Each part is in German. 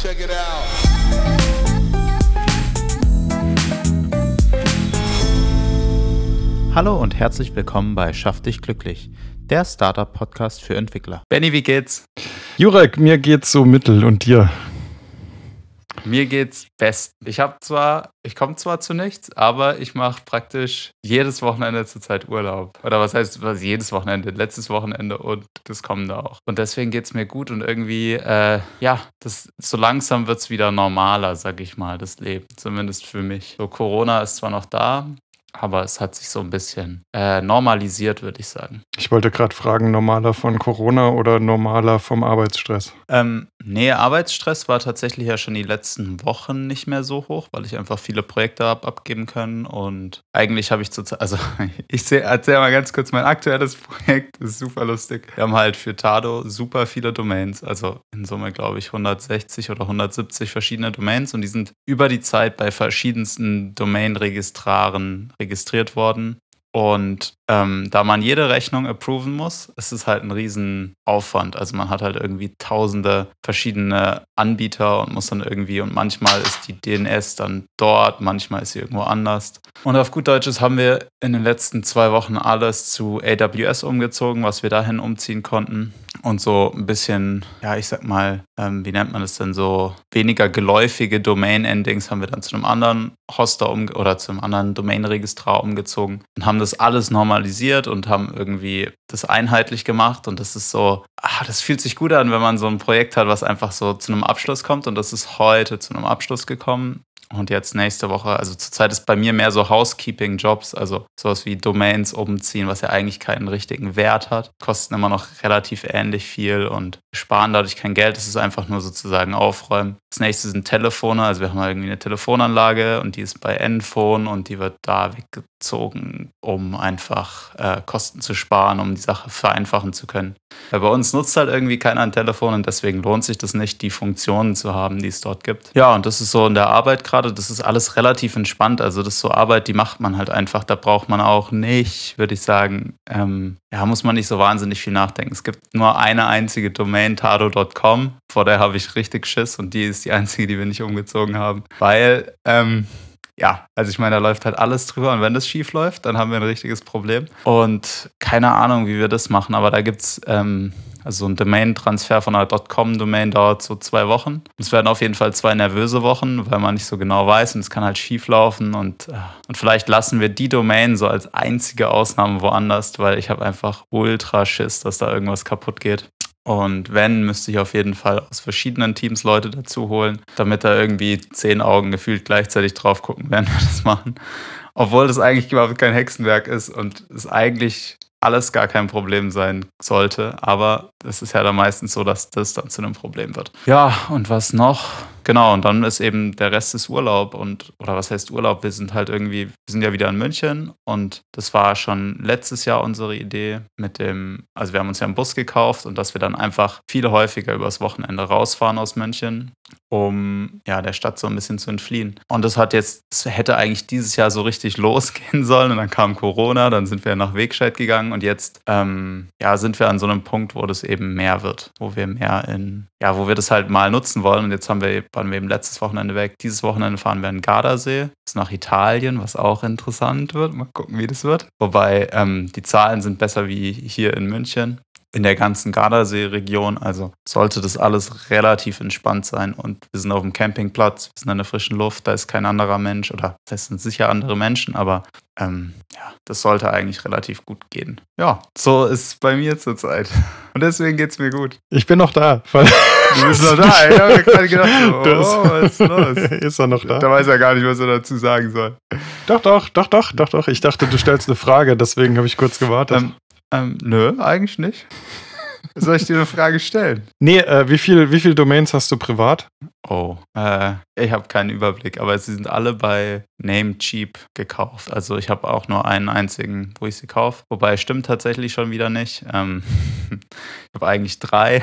Check it out. Hallo und herzlich willkommen bei Schaff dich glücklich, der Startup-Podcast für Entwickler. Benny, wie geht's? Jurek, mir geht's so mittel und dir? Mir geht's best. Ich habe zwar, ich komme zwar zu nichts, aber ich mache praktisch jedes Wochenende zurzeit Urlaub. Oder was heißt was, jedes Wochenende? Letztes Wochenende und das kommende auch. Und deswegen geht's mir gut und irgendwie, äh, ja, das, so langsam wird's wieder normaler, sag ich mal, das Leben. Zumindest für mich. So, Corona ist zwar noch da, aber es hat sich so ein bisschen äh, normalisiert, würde ich sagen. Ich wollte gerade fragen, normaler von Corona oder normaler vom Arbeitsstress? Ähm, nee, Arbeitsstress war tatsächlich ja schon die letzten Wochen nicht mehr so hoch, weil ich einfach viele Projekte habe abgeben können und eigentlich habe ich zurzeit, also ich erzähle mal ganz kurz mein aktuelles Projekt, das ist super lustig. Wir haben halt für Tado super viele Domains, also in Summe glaube ich 160 oder 170 verschiedene Domains und die sind über die Zeit bei verschiedensten Domain-Registraren registriert worden. Und ähm, da man jede Rechnung approven muss, ist es halt ein riesen Aufwand. Also man hat halt irgendwie tausende verschiedene Anbieter und muss dann irgendwie, und manchmal ist die DNS dann dort, manchmal ist sie irgendwo anders. Und auf gut Deutsches haben wir in den letzten zwei Wochen alles zu AWS umgezogen, was wir dahin umziehen konnten. Und so ein bisschen, ja, ich sag mal, ähm, wie nennt man das denn so, weniger geläufige Domain-Endings haben wir dann zu einem anderen Hoster um oder zu einem anderen Domain-Registrar umgezogen und haben das alles normalisiert und haben irgendwie das einheitlich gemacht. Und das ist so, ah, das fühlt sich gut an, wenn man so ein Projekt hat, was einfach so zu einem Abschluss kommt. Und das ist heute zu einem Abschluss gekommen. Und jetzt nächste Woche, also zurzeit ist bei mir mehr so Housekeeping-Jobs, also sowas wie Domains umziehen, was ja eigentlich keinen richtigen Wert hat. Kosten immer noch relativ ähnlich viel und sparen dadurch kein Geld. Es ist einfach nur sozusagen aufräumen. Das nächste sind Telefone, also wir haben irgendwie eine Telefonanlage und die ist bei Enphone und die wird da weggezogen, um einfach äh, Kosten zu sparen, um die Sache vereinfachen zu können. Weil bei uns nutzt halt irgendwie keiner ein Telefon und deswegen lohnt sich das nicht, die Funktionen zu haben, die es dort gibt. Ja, und das ist so in der Arbeit gerade, das ist alles relativ entspannt. Also das ist so Arbeit, die macht man halt einfach. Da braucht man auch nicht, würde ich sagen, ähm, ja, muss man nicht so wahnsinnig viel nachdenken. Es gibt nur eine einzige Domain, tado.com, vor der habe ich richtig Schiss und die ist die einzige, die wir nicht umgezogen haben. Weil, ähm, ja, also ich meine, da läuft halt alles drüber und wenn das schief läuft, dann haben wir ein richtiges Problem. Und keine Ahnung, wie wir das machen, aber da gibt es ähm, also ein Domain-Transfer von einer .com-Domain dauert so zwei Wochen. Es werden auf jeden Fall zwei nervöse Wochen, weil man nicht so genau weiß und es kann halt schief laufen und, und vielleicht lassen wir die Domain so als einzige Ausnahme woanders, weil ich habe einfach ultra Schiss, dass da irgendwas kaputt geht. Und wenn, müsste ich auf jeden Fall aus verschiedenen Teams Leute dazu holen, damit da irgendwie zehn Augen gefühlt gleichzeitig drauf gucken, während wir das machen. Obwohl das eigentlich überhaupt kein Hexenwerk ist und es eigentlich alles gar kein Problem sein sollte. Aber es ist ja dann meistens so, dass das dann zu einem Problem wird. Ja, und was noch? Genau, und dann ist eben der Rest des Urlaub und, oder was heißt Urlaub? Wir sind halt irgendwie, wir sind ja wieder in München und das war schon letztes Jahr unsere Idee mit dem, also wir haben uns ja einen Bus gekauft und dass wir dann einfach viel häufiger übers Wochenende rausfahren aus München, um ja der Stadt so ein bisschen zu entfliehen. Und das hat jetzt, das hätte eigentlich dieses Jahr so richtig losgehen sollen und dann kam Corona, dann sind wir nach Wegscheid gegangen und jetzt ähm, ja, sind wir an so einem Punkt, wo das eben mehr wird, wo wir mehr in, ja, wo wir das halt mal nutzen wollen und jetzt haben wir waren wir eben letztes Wochenende weg. Dieses Wochenende fahren wir in Gardasee, das ist nach Italien, was auch interessant wird. Mal gucken, wie das wird. Wobei ähm, die Zahlen sind besser wie hier in München in der ganzen Gardasee-Region. Also sollte das alles relativ entspannt sein. Und wir sind auf dem Campingplatz, wir sind in der frischen Luft, da ist kein anderer Mensch oder das sind sicher andere Menschen, aber ähm, ja, das sollte eigentlich relativ gut gehen. Ja, so ist es bei mir zurzeit. Und deswegen geht es mir gut. Ich bin noch da. Du bist noch da. Ich habe gerade gedacht, oh, was ist los? Ist er noch da? Da weiß er gar nicht, was er dazu sagen soll. Doch, doch, doch, doch, doch, doch. Ich dachte, du stellst eine Frage, deswegen habe ich kurz gewartet. Ähm, ähm, nö, eigentlich nicht. Soll ich dir eine Frage stellen? Nee, äh, wie viele wie viel Domains hast du privat? Oh, äh, ich habe keinen Überblick, aber sie sind alle bei Namecheap gekauft. Also ich habe auch nur einen einzigen, wo ich sie kaufe. Wobei stimmt tatsächlich schon wieder nicht. Ähm, ich habe eigentlich drei.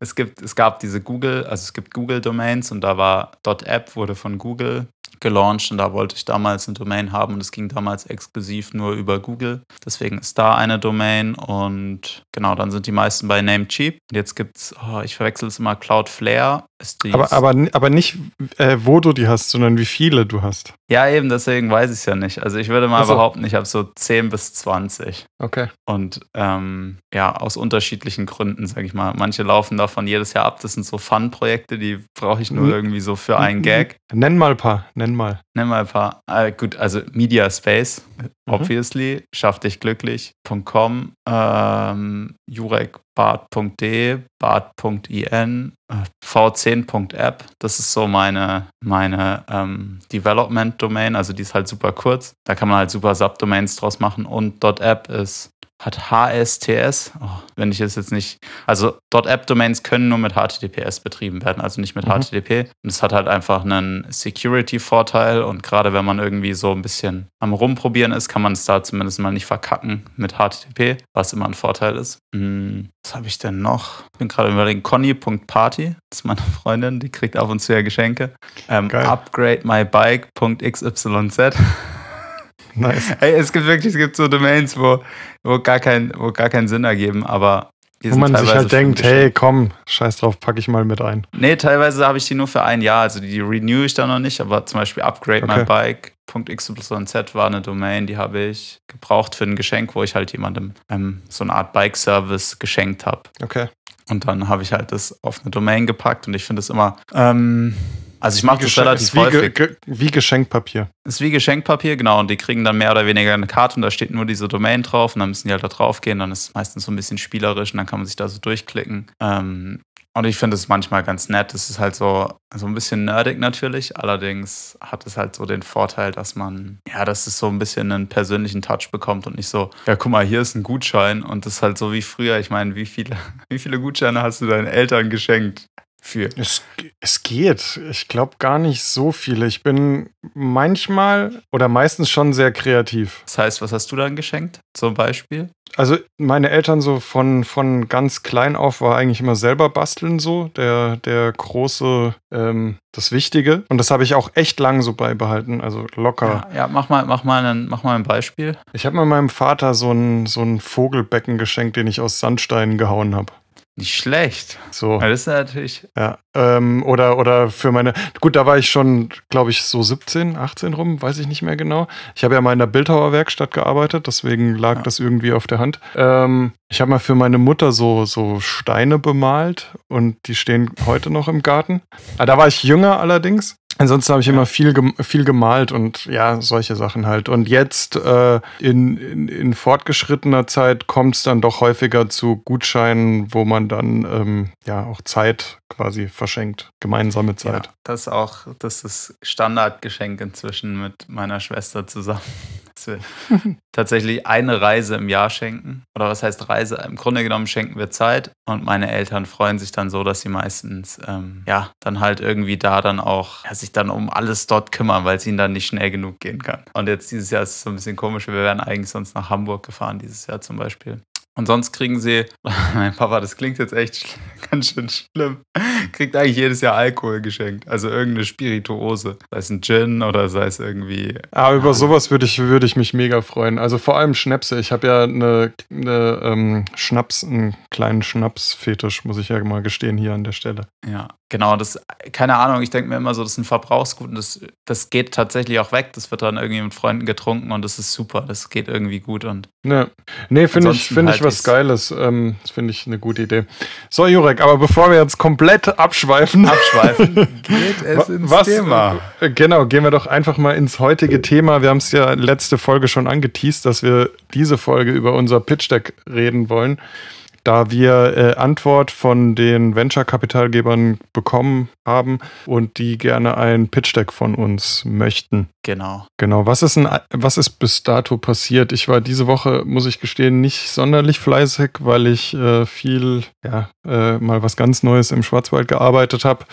Es, gibt, es gab diese Google, also es gibt Google-Domains und da war .app wurde von Google gelauncht und da wollte ich damals eine Domain haben und es ging damals exklusiv nur über Google. Deswegen ist da eine Domain und genau, dann sind die meisten bei Namecheap. Und jetzt gibt es, oh, ich verwechsel es immer, Cloudflare. Ist die Aber, aber, aber nicht, äh, wo du die hast, sondern wie viele du hast. ja, eben, deswegen weiß ich es ja nicht. Also ich würde mal Ach so. behaupten, ich habe so 10 bis 20. Okay. Und ähm, ja, aus unterschiedlichen Gründen, sage ich mal. Manche laufen davon jedes Jahr ab. Das sind so Fun-Projekte, die brauche ich nur irgendwie so für einen Gag. Nenn mal ein paar, nenn mal. Nenn mal ein paar. Äh, gut, also Media Space, Mhm. obviously. Schaff dich glücklich.com, ähm, jurekbart.de, bart.in, äh, v10.app. Das ist so meine, meine ähm, Development-Domain. Also die ist halt super kurz. Da kann man halt super Subdomains draus machen. Und .app ist hat HSTS, oh, wenn ich es jetzt nicht, also .app-Domains können nur mit HTTPS betrieben werden, also nicht mit Mhm. HTTP. Und es hat halt einfach einen Security-Vorteil und gerade wenn man irgendwie so ein bisschen am Rumprobieren ist, kann man es da zumindest mal nicht verkacken mit HTTP, was immer ein Vorteil ist. Hm, was habe ich denn noch? Ich bin gerade überlegen, Conny.party, das ist meine Freundin, die kriegt ab und zu ja Geschenke. Ähm, upgrademybike.xyz. Nice. Ey, es gibt wirklich, es gibt so Domains, wo, wo, gar, kein, wo gar keinen Sinn ergeben, aber Wo man sich halt denkt, hey, komm, scheiß drauf, packe ich mal mit ein. Nee, teilweise habe ich die nur für ein Jahr, also die renew ich da noch nicht, aber zum Beispiel Okay. upgrademybike.xyz war eine Domain, die habe ich gebraucht für ein Geschenk, wo ich halt jemandem ähm, so eine Art Bike-Service geschenkt habe. Okay. Und dann habe ich halt das auf eine Domain gepackt und ich finde es immer, ähm, also ich mache das relativ wie, häufig. ge wie Geschenkpapier. ist wie Geschenkpapier, genau. Und die kriegen dann mehr oder weniger eine Karte und da steht nur diese Domain drauf und dann müssen die halt da drauf gehen. Dann ist es meistens so ein bisschen spielerisch und dann kann man sich da so durchklicken. Ähm, und ich finde es manchmal ganz nett. Es ist halt so, so ein bisschen nerdig natürlich. Allerdings hat es halt so den Vorteil, dass man, ja, dass es so ein bisschen einen persönlichen Touch bekommt und nicht so, ja, guck mal, hier ist ein Gutschein und das ist halt so wie früher. Ich meine, wie viele, wie viele Gutscheine hast du deinen Eltern geschenkt? Für. Es, es geht. Ich glaube gar nicht so viele. Ich bin manchmal oder meistens schon sehr kreativ. Das heißt, was hast du dann geschenkt? Zum Beispiel? Also meine Eltern so von, von ganz klein auf war eigentlich immer selber basteln so, der, der große, ähm, das Wichtige. Und das habe ich auch echt lang so beibehalten, also locker. Ja, ja mach, mal, mach, mal ein, mach mal ein Beispiel. Ich habe mal meinem Vater so ein, so ein Vogelbecken geschenkt, den ich aus Sandsteinen gehauen habe. Nicht schlecht. So. Ja, das ist natürlich. Ja, ähm, oder, oder für meine, gut, da war ich schon, glaube ich, so 17, 18 rum, weiß ich nicht mehr genau. Ich habe ja mal in der Bildhauer Werkstatt gearbeitet, deswegen lag Ja. das irgendwie auf der Hand. Ähm, ich habe mal für meine Mutter so, so Steine bemalt und die stehen heute noch im Garten. Ah, da war ich jünger allerdings. Ansonsten habe ich immer viel, viel gemalt und ja, solche Sachen halt. Und jetzt äh, in, in, in fortgeschrittener Zeit kommt es dann doch häufiger zu Gutscheinen, wo man dann ähm, ja auch Zeit quasi verschenkt, gemeinsame Ja, Zeit. das ist auch das ist Standardgeschenk inzwischen mit meiner Schwester zusammen. Dass wir tatsächlich eine Reise im Jahr schenken. Oder was heißt Reise? Im Grunde genommen schenken wir Zeit und meine Eltern freuen sich dann so, dass sie meistens ähm, ja dann halt irgendwie da dann auch ja, sich dann um alles dort kümmern, weil es ihnen dann nicht schnell genug gehen kann. Und jetzt dieses Jahr ist es so ein bisschen komisch. Wir wären eigentlich sonst nach Hamburg gefahren dieses Jahr zum Beispiel. Und sonst kriegen sie, mein Papa, das klingt jetzt echt ganz schön schlimm, kriegt eigentlich jedes Jahr Alkohol geschenkt. Also irgendeine Spirituose. Sei es ein Gin oder sei es irgendwie. Aber über sowas würde ich, würde ich mich mega freuen. Also vor allem Schnäpse. Ich habe ja eine, eine ähm, Schnaps, einen kleinen Schnapsfetisch, muss ich ja mal gestehen hier an der Stelle. Ja, genau. Das, keine Ahnung, ich denke mir immer so, das ist ein Verbrauchsgut und das, das geht tatsächlich auch weg. Das wird dann irgendwie mit Freunden getrunken und das ist super. Das geht irgendwie gut und Ne, nee, finde ich, Ansonsten finde ich was ich's- Geiles. Ähm, das finde ich eine gute Idee. So, Jurek, aber bevor wir jetzt komplett abschweifen. abschweifen geht es ins was, Thema. äh, Genau, gehen wir doch einfach mal ins heutige Thema. Wir haben es ja letzte Folge schon angeteased, dass wir diese Folge über unser Pitch Deck reden wollen. Da wir äh, Antwort von den Venture-Kapitalgebern bekommen haben und die gerne ein Pitch Deck von uns möchten. Genau. Genau, was ist, ein, was ist bis dato passiert? Ich war diese Woche, muss ich gestehen, nicht sonderlich fleißig, weil ich äh, viel, ja, äh, mal was ganz Neues im Schwarzwald gearbeitet habe.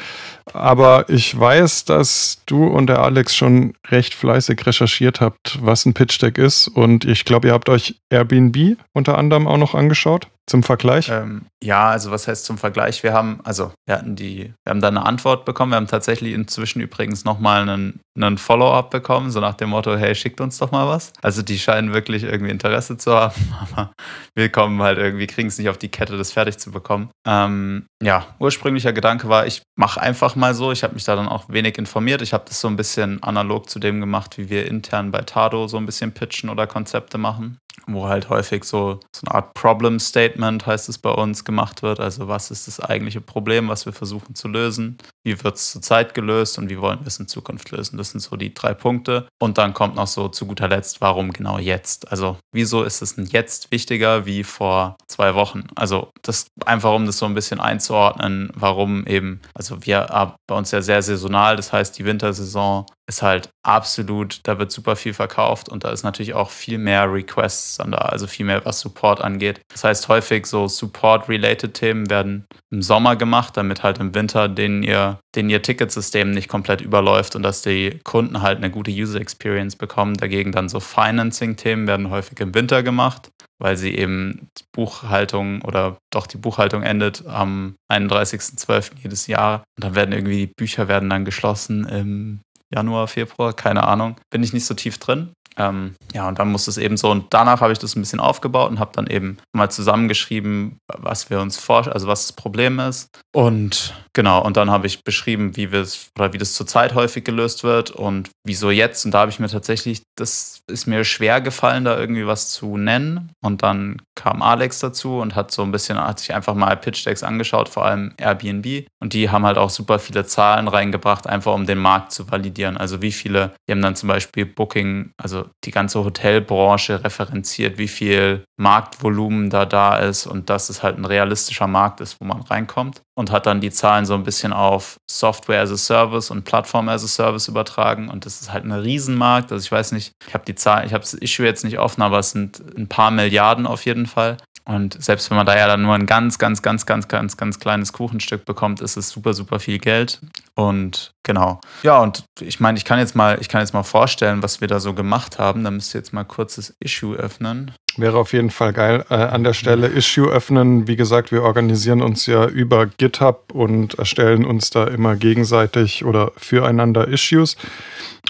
Aber ich weiß, dass du und der Alex schon recht fleißig recherchiert habt, was ein Pitch Deck ist. Und ich glaube, ihr habt euch Airbnb unter anderem auch noch angeschaut. Zum Vergleich? Ähm, ja, also was heißt zum Vergleich? Wir haben, also wir hatten die, wir haben da eine Antwort bekommen. Wir haben tatsächlich inzwischen übrigens nochmal einen, einen Follow-up bekommen, so nach dem Motto, hey, schickt uns doch mal was. Also die scheinen wirklich irgendwie Interesse zu haben, aber wir kommen halt irgendwie, kriegen es nicht auf die Kette, das fertig zu bekommen. Ähm, ja, ursprünglicher Gedanke war, ich mache einfach mal so. Ich habe mich da dann auch wenig informiert. Ich habe das so ein bisschen analog zu dem gemacht, wie wir intern bei Tado so ein bisschen pitchen oder Konzepte machen wo halt häufig so, so eine Art Problem Statement, heißt es bei uns, gemacht wird. Also was ist das eigentliche Problem, was wir versuchen zu lösen? Wie wird es zurzeit gelöst und wie wollen wir es in Zukunft lösen? Das sind so die drei Punkte. Und dann kommt noch so zu guter Letzt, warum genau jetzt? Also wieso ist es denn jetzt wichtiger wie vor zwei Wochen? Also das einfach, um das so ein bisschen einzuordnen, warum eben, also wir bei uns ja sehr saisonal, das heißt die Wintersaison ist halt absolut, da wird super viel verkauft und da ist natürlich auch viel mehr Requests dann da, also viel mehr, was Support angeht. Das heißt, häufig so Support-related Themen werden im Sommer gemacht, damit halt im Winter denen ihr, denen ihr Ticketsystem nicht komplett überläuft und dass die Kunden halt eine gute User Experience bekommen. Dagegen dann so Financing-Themen werden häufig im Winter gemacht weil sie eben Buchhaltung oder doch die Buchhaltung endet am 31.12. jedes Jahr. Und dann werden irgendwie die Bücher werden dann geschlossen im Januar, Februar, keine Ahnung. Bin ich nicht so tief drin. Ähm, ja, und dann muss es eben so, und danach habe ich das ein bisschen aufgebaut und habe dann eben mal zusammengeschrieben, was wir uns vorstellen, also was das Problem ist. Und genau, und dann habe ich beschrieben, wie wir es oder wie das zurzeit häufig gelöst wird und wieso jetzt. Und da habe ich mir tatsächlich, das ist mir schwer gefallen, da irgendwie was zu nennen. Und dann kam Alex dazu und hat so ein bisschen, hat sich einfach mal Pitch Decks angeschaut, vor allem Airbnb. Und die haben halt auch super viele Zahlen reingebracht, einfach um den Markt zu validieren. Also wie viele, die haben dann zum Beispiel Booking, also die ganze Hotelbranche referenziert, wie viel Marktvolumen da da ist und dass es halt ein realistischer Markt ist, wo man reinkommt. Und hat dann die Zahlen so ein bisschen auf Software as a Service und Plattform as a Service übertragen. Und das ist halt ein Riesenmarkt. Also ich weiß nicht, ich habe die Zahl, ich habe das Issue jetzt nicht offen, aber es sind ein paar Milliarden auf jeden Fall. Und selbst wenn man da ja dann nur ein ganz, ganz, ganz, ganz, ganz, ganz kleines Kuchenstück bekommt, ist es super, super viel Geld. Und genau. Ja, und ich meine, ich kann jetzt mal, ich kann jetzt mal vorstellen, was wir da so gemacht haben. Da müsst ihr jetzt mal kurz das Issue öffnen. Wäre auf jeden Fall geil. Äh, an der Stelle Issue öffnen. Wie gesagt, wir organisieren uns ja über GitHub und erstellen uns da immer gegenseitig oder füreinander Issues.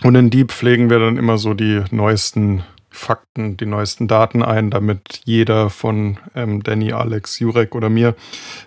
Und in die pflegen wir dann immer so die neuesten Fakten, die neuesten Daten ein, damit jeder von ähm, Danny, Alex, Jurek oder mir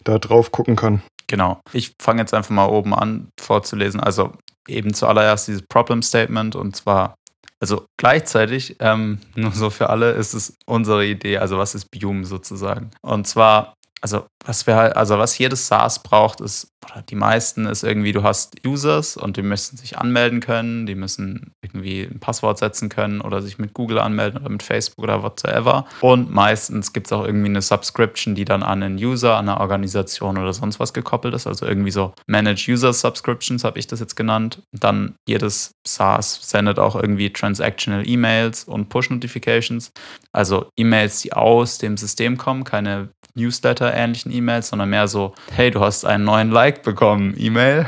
da drauf gucken kann. Genau. Ich fange jetzt einfach mal oben an vorzulesen. Also eben zuallererst dieses Problem Statement und zwar, also gleichzeitig, ähm, nur so für alle, ist es unsere Idee, also was ist Bium sozusagen. Und zwar also was wir halt, also was jedes SaaS braucht, ist, oder die meisten ist irgendwie, du hast Users und die müssen sich anmelden können, die müssen irgendwie ein Passwort setzen können oder sich mit Google anmelden oder mit Facebook oder whatsoever. Und meistens gibt es auch irgendwie eine Subscription, die dann an einen User, an eine Organisation oder sonst was gekoppelt ist. Also irgendwie so Manage User Subscriptions habe ich das jetzt genannt. Dann jedes SaaS sendet auch irgendwie Transactional E-Mails und Push-Notifications. Also E-Mails, die aus dem System kommen, keine Newsletter-ähnlichen E-Mails, sondern mehr so, hey, du hast einen neuen Like bekommen, E-Mail.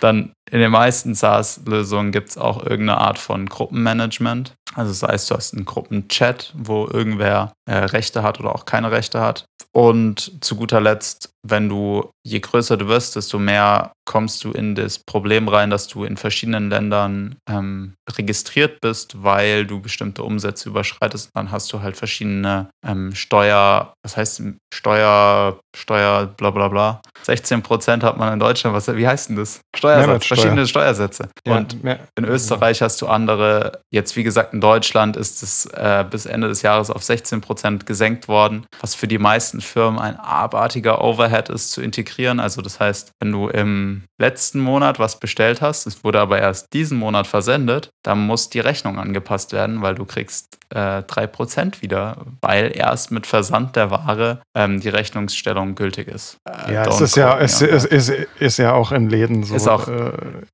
Dann in den meisten SaaS-Lösungen gibt es auch irgendeine Art von Gruppenmanagement. Also sei es, du hast einen Gruppenchat, wo irgendwer äh, Rechte hat oder auch keine Rechte hat. Und zu guter Letzt, wenn du, je größer du wirst, desto mehr kommst du in das Problem rein, dass du in verschiedenen Ländern ähm, registriert bist, weil du bestimmte Umsätze überschreitest. Dann hast du halt verschiedene ähm, Steuer, was heißt Steuer, Steuer, bla bla bla. 16 Prozent hat man in Deutschland, was, wie heißt denn das? Steuersatz, verschiedene Steuersätze. Ja, und in Österreich hast du andere, jetzt wie gesagt in Deutschland ist es äh, bis Ende des Jahres auf 16 Prozent gesenkt worden, was für die meisten Firmen ein abartiger Overhead ist zu integrieren. Also das heißt, wenn du im letzten Monat was bestellt hast, es wurde aber erst diesen Monat versendet, dann muss die Rechnung angepasst werden, weil du kriegst äh, 3% wieder, weil erst mit Versand der Ware ähm, die Rechnungsstellung gültig ist. Äh, ja, es ist ja, es ist, ist, ist, ja auch in Läden so. Ist auch äh,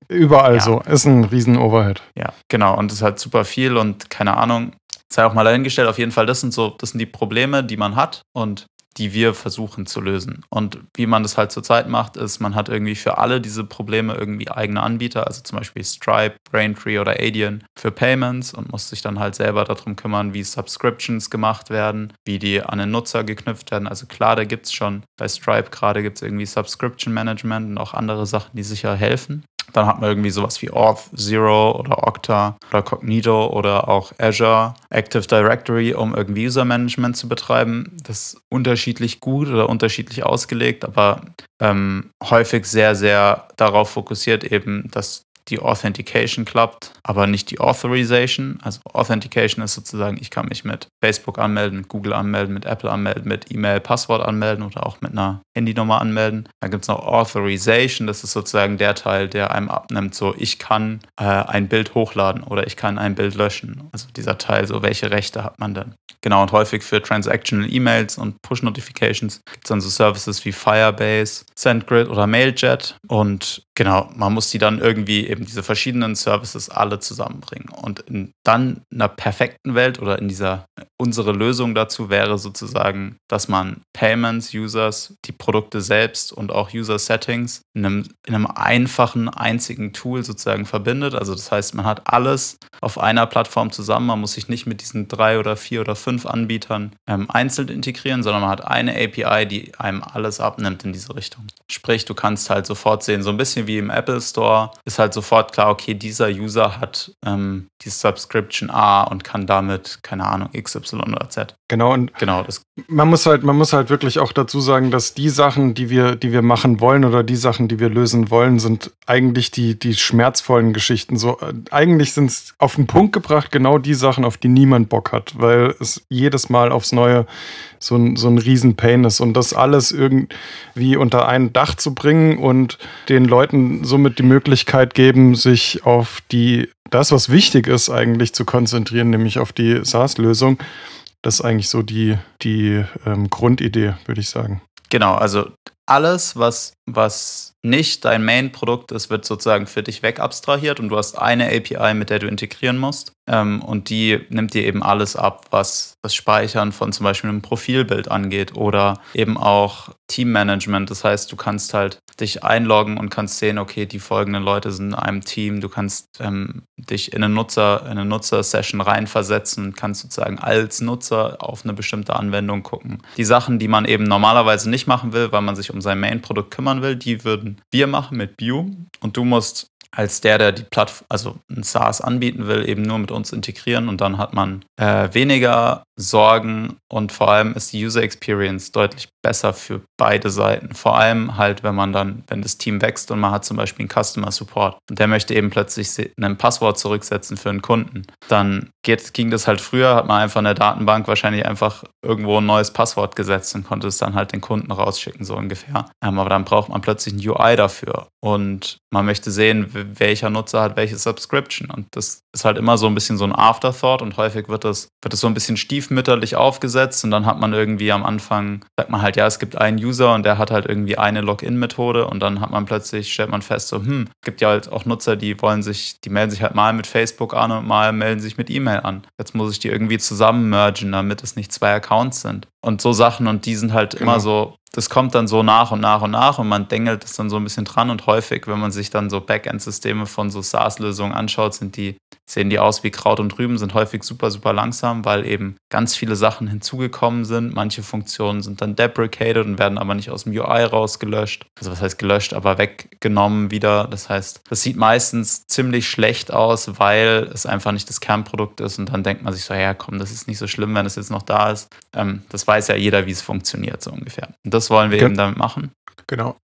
überall ja. so. Ist ein riesen Overhead. Ja, genau. Und es hat super viel und keine Ahnung, sei auch mal dahingestellt, auf jeden Fall, das sind so, das sind die Probleme, die man hat. Und die wir versuchen zu lösen. Und wie man das halt zurzeit macht, ist, man hat irgendwie für alle diese Probleme irgendwie eigene Anbieter, also zum Beispiel Stripe, Braintree oder Adyen für Payments und muss sich dann halt selber darum kümmern, wie Subscriptions gemacht werden, wie die an den Nutzer geknüpft werden. Also klar, da gibt es schon bei Stripe gerade gibt es irgendwie Subscription Management und auch andere Sachen, die sicher helfen. Dann hat man irgendwie sowas wie Auth Zero oder Okta oder Cognito oder auch Azure Active Directory, um irgendwie User Management zu betreiben. Das ist unterschiedlich gut oder unterschiedlich ausgelegt, aber ähm, häufig sehr, sehr darauf fokussiert eben, dass die Authentication klappt, aber nicht die Authorization. Also Authentication ist sozusagen, ich kann mich mit Facebook anmelden, mit Google anmelden, mit Apple anmelden, mit E-Mail, Passwort anmelden oder auch mit einer Handynummer anmelden. Dann gibt es noch Authorization, das ist sozusagen der Teil, der einem abnimmt, so ich kann äh, ein Bild hochladen oder ich kann ein Bild löschen. Also dieser Teil, so welche Rechte hat man denn? Genau, und häufig für Transactional E-Mails und Push-Notifications gibt es dann so Services wie Firebase, SendGrid oder Mailjet. Und genau, man muss die dann irgendwie eben diese verschiedenen Services alle zusammenbringen. Und in dann einer perfekten Welt oder in dieser, unsere Lösung dazu wäre sozusagen, dass man Payments, Users, die Produkte selbst und auch User-Settings in einem, in einem einfachen, einzigen Tool sozusagen verbindet. Also das heißt, man hat alles auf einer Plattform zusammen. Man muss sich nicht mit diesen drei oder vier oder fünf Anbietern ähm, einzeln integrieren, sondern man hat eine API, die einem alles abnimmt in diese Richtung. Sprich, du kannst halt sofort sehen, so ein bisschen wie im Apple Store, ist halt sofort klar, okay, dieser User hat ähm, die Subscription A und kann damit, keine Ahnung, XY oder Z. Genau, und genau, man muss halt, man muss halt wirklich auch dazu sagen, dass die Sachen, die wir, die wir machen wollen oder die Sachen, die wir lösen wollen, sind eigentlich die, die schmerzvollen Geschichten. So, äh, eigentlich sind es auf den Punkt gebracht genau die Sachen, auf die niemand Bock hat, weil es jedes Mal aufs Neue so ein, so ein Riesen-Pain ist. Und das alles irgendwie unter ein Dach zu bringen und den Leuten somit die Möglichkeit geben, sich auf die, das, was wichtig ist, eigentlich zu konzentrieren, nämlich auf die SaaS-Lösung. Das ist eigentlich so die, die ähm, Grundidee, würde ich sagen. Genau, also alles, was, was nicht dein Main-Produkt ist, wird sozusagen für dich wegabstrahiert und du hast eine API, mit der du integrieren musst. Ähm, und die nimmt dir eben alles ab, was das Speichern von zum Beispiel einem Profilbild angeht oder eben auch Teammanagement. Das heißt, du kannst halt dich einloggen und kannst sehen, okay, die folgenden Leute sind in einem Team. Du kannst ähm, dich in eine Nutzer, in eine Nutzer-Session reinversetzen und kannst sozusagen als Nutzer auf eine bestimmte Anwendung gucken. Die Sachen, die man eben normalerweise nicht machen will, weil man sich um sein Main-Produkt kümmern will, die würden wir machen mit Vue und du musst als der, der die Plattform, also ein SaaS anbieten will, eben nur mit uns integrieren und dann hat man äh, weniger Sorgen und vor allem ist die User Experience deutlich besser für beide Seiten. Vor allem halt, wenn man dann, wenn das Team wächst und man hat zum Beispiel einen Customer Support und der möchte eben plötzlich ein Passwort zurücksetzen für einen Kunden, dann geht, ging das halt früher, hat man einfach in der Datenbank wahrscheinlich einfach irgendwo ein neues Passwort gesetzt und konnte es dann halt den Kunden rausschicken, so ungefähr. Ähm, aber dann braucht man plötzlich ein UI dafür und man möchte sehen, welcher Nutzer hat welche Subscription und das ist halt immer so ein bisschen so ein Afterthought und häufig wird das, wird das so ein bisschen stiefmütterlich aufgesetzt und dann hat man irgendwie am Anfang, sagt man halt, ja, es gibt einen User und der hat halt irgendwie eine Login-Methode und dann hat man plötzlich, stellt man fest, so, hm, gibt ja halt auch Nutzer, die wollen sich, die melden sich halt mal mit Facebook an und mal melden sich mit E-Mail an. Jetzt muss ich die irgendwie zusammen mergen, damit es nicht zwei Accounts sind. Und so Sachen und die sind halt genau. immer so das kommt dann so nach und nach und nach und man dengelt es dann so ein bisschen dran und häufig, wenn man sich dann so Backend-Systeme von so SaaS-Lösungen anschaut, sind die, sehen die aus wie Kraut und Rüben, sind häufig super, super langsam, weil eben ganz viele Sachen hinzugekommen sind. Manche Funktionen sind dann deprecated und werden aber nicht aus dem UI rausgelöscht. Also was heißt gelöscht, aber weggenommen wieder. Das heißt, das sieht meistens ziemlich schlecht aus, weil es einfach nicht das Kernprodukt ist und dann denkt man sich so, ja komm, das ist nicht so schlimm, wenn es jetzt noch da ist. Ähm, das weiß ja jeder, wie es funktioniert, so ungefähr. Und das wollen wir Ge eben damit machen. Genau.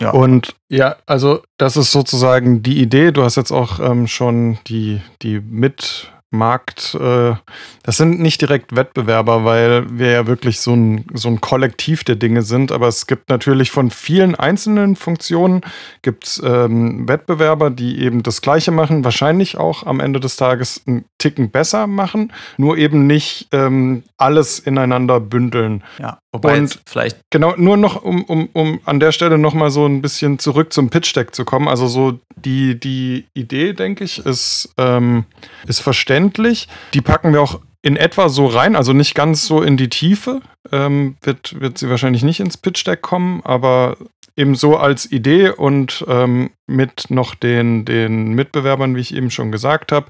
Ja. Und ja, also das ist sozusagen die Idee. Du hast jetzt auch ähm, schon die, die mit Markt, äh, das sind nicht direkt Wettbewerber, weil wir ja wirklich so ein, so ein Kollektiv der Dinge sind, aber es gibt natürlich von vielen einzelnen Funktionen gibt ähm, Wettbewerber, die eben das Gleiche machen, wahrscheinlich auch am Ende des Tages einen Ticken besser machen, nur eben nicht ähm, alles ineinander bündeln. Ja, wobei Und vielleicht. Genau, nur noch, um, um, um an der Stelle nochmal so ein bisschen zurück zum Pitch Deck zu kommen. Also so die, die Idee, denke ich, ist, ähm, ist verständlich. Die packen wir auch in etwa so rein, also nicht ganz so in die Tiefe. Ähm, wird, wird sie wahrscheinlich nicht ins Pitch Deck kommen, aber eben so als Idee und ähm, mit noch den, den Mitbewerbern, wie ich eben schon gesagt habe.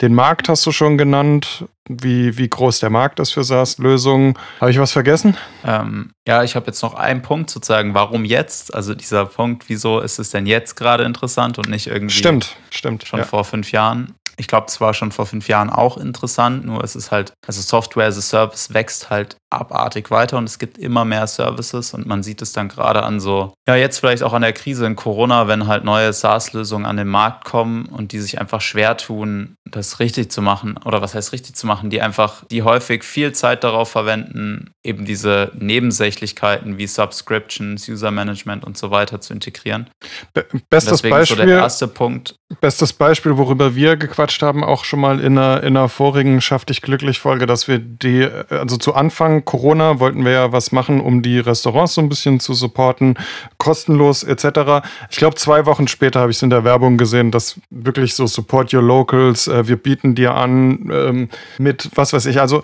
Den Markt hast du schon genannt, wie, wie groß der Markt ist für SaaS-Lösungen. Habe ich was vergessen? Ähm, ja, ich habe jetzt noch einen Punkt sozusagen, warum jetzt? Also dieser Punkt, wieso ist es denn jetzt gerade interessant und nicht irgendwie stimmt, stimmt, schon ja. vor fünf Jahren? Ich glaube, es war schon vor fünf Jahren auch interessant, nur es ist halt, also Software as a Service wächst halt abartig weiter und es gibt immer mehr Services und man sieht es dann gerade an so, ja, jetzt vielleicht auch an der Krise in Corona, wenn halt neue SaaS-Lösungen an den Markt kommen und die sich einfach schwer tun, das richtig zu machen oder was heißt richtig zu machen, die einfach, die häufig viel Zeit darauf verwenden, eben diese Nebensächlichkeiten wie Subscriptions, User Management und so weiter zu integrieren. Be bestes Beispiel. So der erste Punkt. Bestes Beispiel, worüber wir gequatscht haben, auch schon mal in einer, in einer vorigen Schaff dich glücklich Folge, dass wir die, also zu Anfang Corona wollten wir ja was machen, um die Restaurants so ein bisschen zu supporten, kostenlos etc. Ich glaube, zwei Wochen später habe ich es in der Werbung gesehen, dass wirklich so Support Your Locals, äh, wir bieten dir an ähm, mit was weiß ich. Also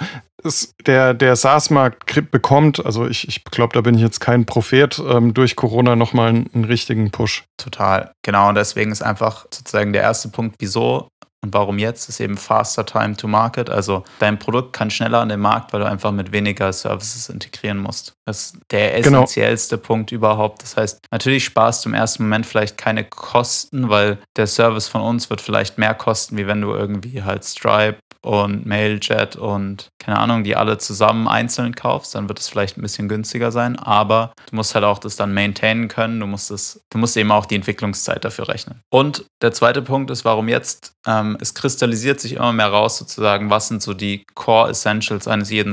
der, der SaaS-Markt bekommt, also ich, ich glaube, da bin ich jetzt kein Prophet, ähm, durch Corona nochmal einen, einen richtigen Push. Total, genau. Und deswegen ist einfach sozusagen der erste Punkt, wieso und warum jetzt? Ist eben faster time to market. Also dein Produkt kann schneller an den Markt, weil du einfach mit weniger Services integrieren musst. Das ist der genau. essentiellste genau. Punkt überhaupt. Das heißt, natürlich sparst du im ersten Moment vielleicht keine Kosten, weil der Service von uns wird vielleicht mehr kosten, wie wenn du irgendwie halt Stripe und Mailjet und keine Ahnung, die alle zusammen einzeln kaufst, dann wird es vielleicht ein bisschen günstiger sein, aber du musst halt auch das dann maintainen können, du musst es, du musst eben auch die Entwicklungszeit dafür rechnen. Und der zweite Punkt ist, warum jetzt? Ähm, es kristallisiert sich immer mehr raus, sozusagen, was sind so die Core Essentials eines jeden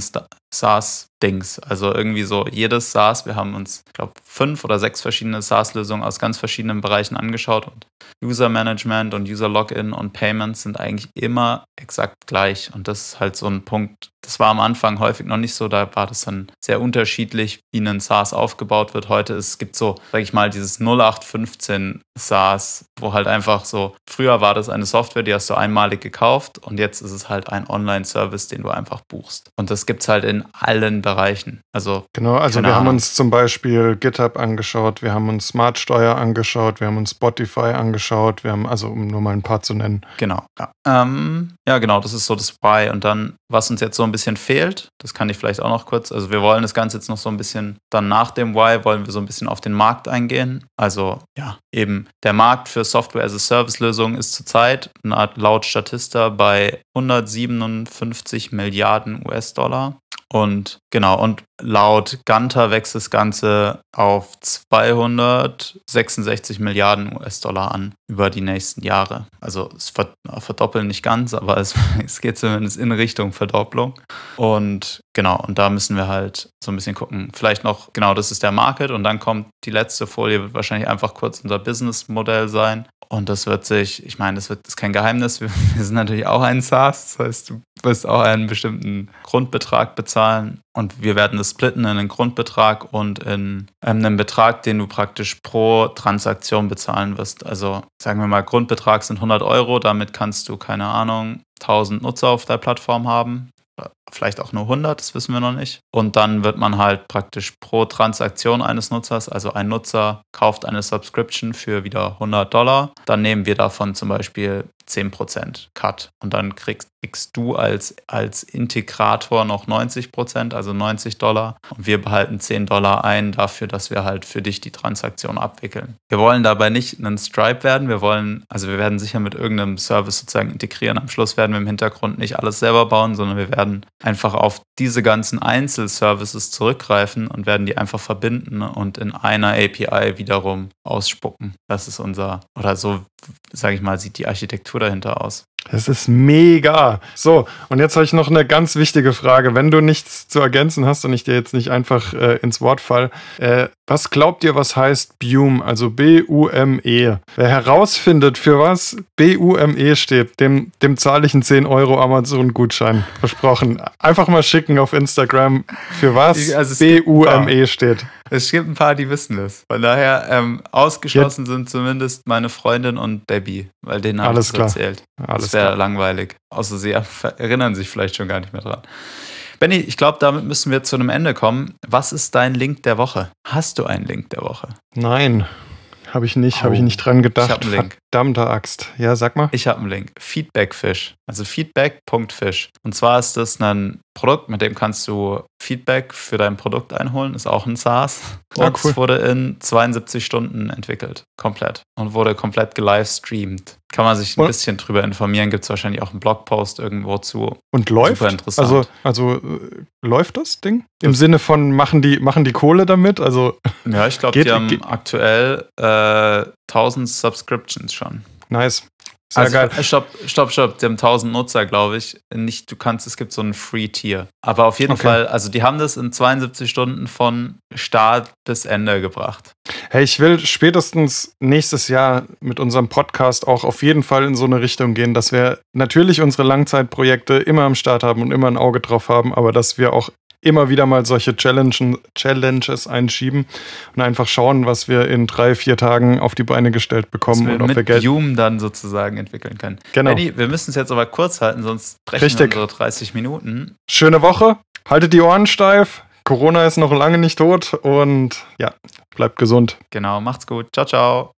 SaaS-Dings. Also irgendwie so jedes SaaS, wir haben uns, ich glaube, fünf oder sechs verschiedene SaaS-Lösungen aus ganz verschiedenen Bereichen angeschaut und User Management und User Login und Payments sind eigentlich immer exakt gleich. Und das ist halt so ein Punkt, das war am Anfang häufig noch nicht so, da war das dann sehr unterschiedlich, wie ein SaaS aufgebaut wird. Heute ist, es gibt so, sag ich mal, dieses 0815 SaaS, wo halt einfach so, früher war das eine Software, die hast du einmalig gekauft und jetzt ist es halt ein Online-Service, den du einfach buchst. Und das gibt es halt in allen Bereichen. Also genau, also wir Ahnung. haben uns zum Beispiel GitHub angeschaut, wir haben uns Smartsteuer angeschaut, wir haben uns Spotify angeschaut, wir haben, also um nur mal ein paar zu nennen. Genau, ja. Ähm, ja, genau, das ist so das Why. Und dann, was uns jetzt so ein bisschen fehlt, das kann ich vielleicht auch noch kurz, also wir wollen das Ganze jetzt noch so ein bisschen, dann nach dem Why wollen wir so ein bisschen auf den Markt eingehen. Also ja, eben der Markt für Software as a Service Lösungen ist zurzeit laut Statista bei 157 Milliarden US-Dollar. Und genau, und laut Ganter wächst das Ganze auf 266 Milliarden US-Dollar an über die nächsten Jahre. Also es verdoppeln nicht ganz, aber es, es geht zumindest in Richtung Verdopplung. Und genau, und da müssen wir halt so ein bisschen gucken. Vielleicht noch, genau, das ist der Market und dann kommt die letzte Folie, wird wahrscheinlich einfach kurz unser Businessmodell sein. Und das wird sich, ich meine, das, wird, das ist kein Geheimnis, wir, wir sind natürlich auch ein SaaS, das heißt, du wirst auch einen bestimmten Grundbetrag bezahlen und wir werden das splitten in einen Grundbetrag und in einen Betrag, den du praktisch pro Transaktion bezahlen wirst. Also sagen wir mal, Grundbetrag sind 100 Euro, damit kannst du, keine Ahnung, 1000 Nutzer auf der Plattform haben vielleicht auch nur 100, das wissen wir noch nicht. Und dann wird man halt praktisch pro Transaktion eines Nutzers, also ein Nutzer kauft eine Subscription für wieder 100 Dollar, dann nehmen wir davon zum Beispiel 10% Cut. Und dann kriegst, kriegst, du als, als Integrator noch 90%, also 90 Dollar. Und wir behalten 10 Dollar ein dafür, dass wir halt für dich die Transaktion abwickeln. Wir wollen dabei nicht einen Stripe werden. Wir wollen, also wir werden sicher mit irgendeinem Service sozusagen integrieren. Am Schluss werden wir im Hintergrund nicht alles selber bauen, sondern wir werden einfach auf diese ganzen Einzelservices zurückgreifen und werden die einfach verbinden und in einer API wiederum ausspucken. Das ist unser, oder so, sage ich mal, sieht die Architektur dahinter aus. Das ist mega. So, und jetzt habe ich noch eine ganz wichtige Frage. Wenn du nichts zu ergänzen hast und ich dir jetzt nicht einfach äh, ins Wort fall, äh, was glaubt ihr, was heißt BUME, also B-U-M-E? Wer herausfindet, für was B-U-M-E steht, dem, dem zahle ich einen 10 Euro Amazon-Gutschein. Versprochen. Einfach mal schicken auf Instagram, für was also B-U-M-E steht. Es gibt ein paar, die wissen das. Von daher, ähm, ausgeschlossen sind zumindest meine Freundin und Debbie, weil denen habe ich erzählt. Alles das wäre langweilig. Außer sie erinnern sich vielleicht schon gar nicht mehr dran. Benny, ich glaube, damit müssen wir zu einem Ende kommen. Was ist dein Link der Woche? Hast du einen Link der Woche? Nein, habe ich nicht, habe ich Oh, nicht dran gedacht. ich hab einen Link. Verdammte Axt. Ja, sag mal. Ich habe einen Link. Feedbackfish. Also feedback.fish. Und zwar ist das ein Produkt, mit dem kannst du Feedback für dein Produkt einholen. Ist auch ein SaaS. Ah, Und cool. es wurde in 72 Stunden entwickelt. Komplett. Und wurde komplett gelivestreamt. Kann man sich ein Und- bisschen drüber informieren. Gibt es wahrscheinlich auch einen Blogpost irgendwo zu. Und läuft? Super interessant. Also, also äh, läuft das Ding? Im Sinne von, machen die, machen die Kohle damit? Also, Ja, ich glaube, die haben geht- aktuell äh, 1000 Subscriptions schon. nice. Sehr also, geil. äh, Stopp, stopp, stopp. Die haben 1000 Nutzer, glaube ich. Nicht, du kannst, es gibt so ein Free-Tier. Aber auf jeden Okay. Fall, also die haben das in 72 Stunden von Start bis Ende gebracht. Hey, ich will spätestens nächstes Jahr mit unserem Podcast auch auf jeden Fall in so eine Richtung gehen, dass wir natürlich unsere Langzeitprojekte immer am Start haben und immer ein Auge drauf haben, aber dass wir auch immer wieder mal solche Challengen, Challenges einschieben und einfach schauen, was wir in drei, vier Tagen auf die Beine gestellt bekommen und ob wir Geld. Hume dann sozusagen entwickeln können. Genau. Benny, wir müssen es jetzt aber kurz halten, sonst brechen Richtig. wir unsere 30 Minuten. Schöne Woche. Haltet die Ohren steif. Corona ist noch lange nicht tot und ja, bleibt gesund. Genau, macht's gut. Ciao, ciao.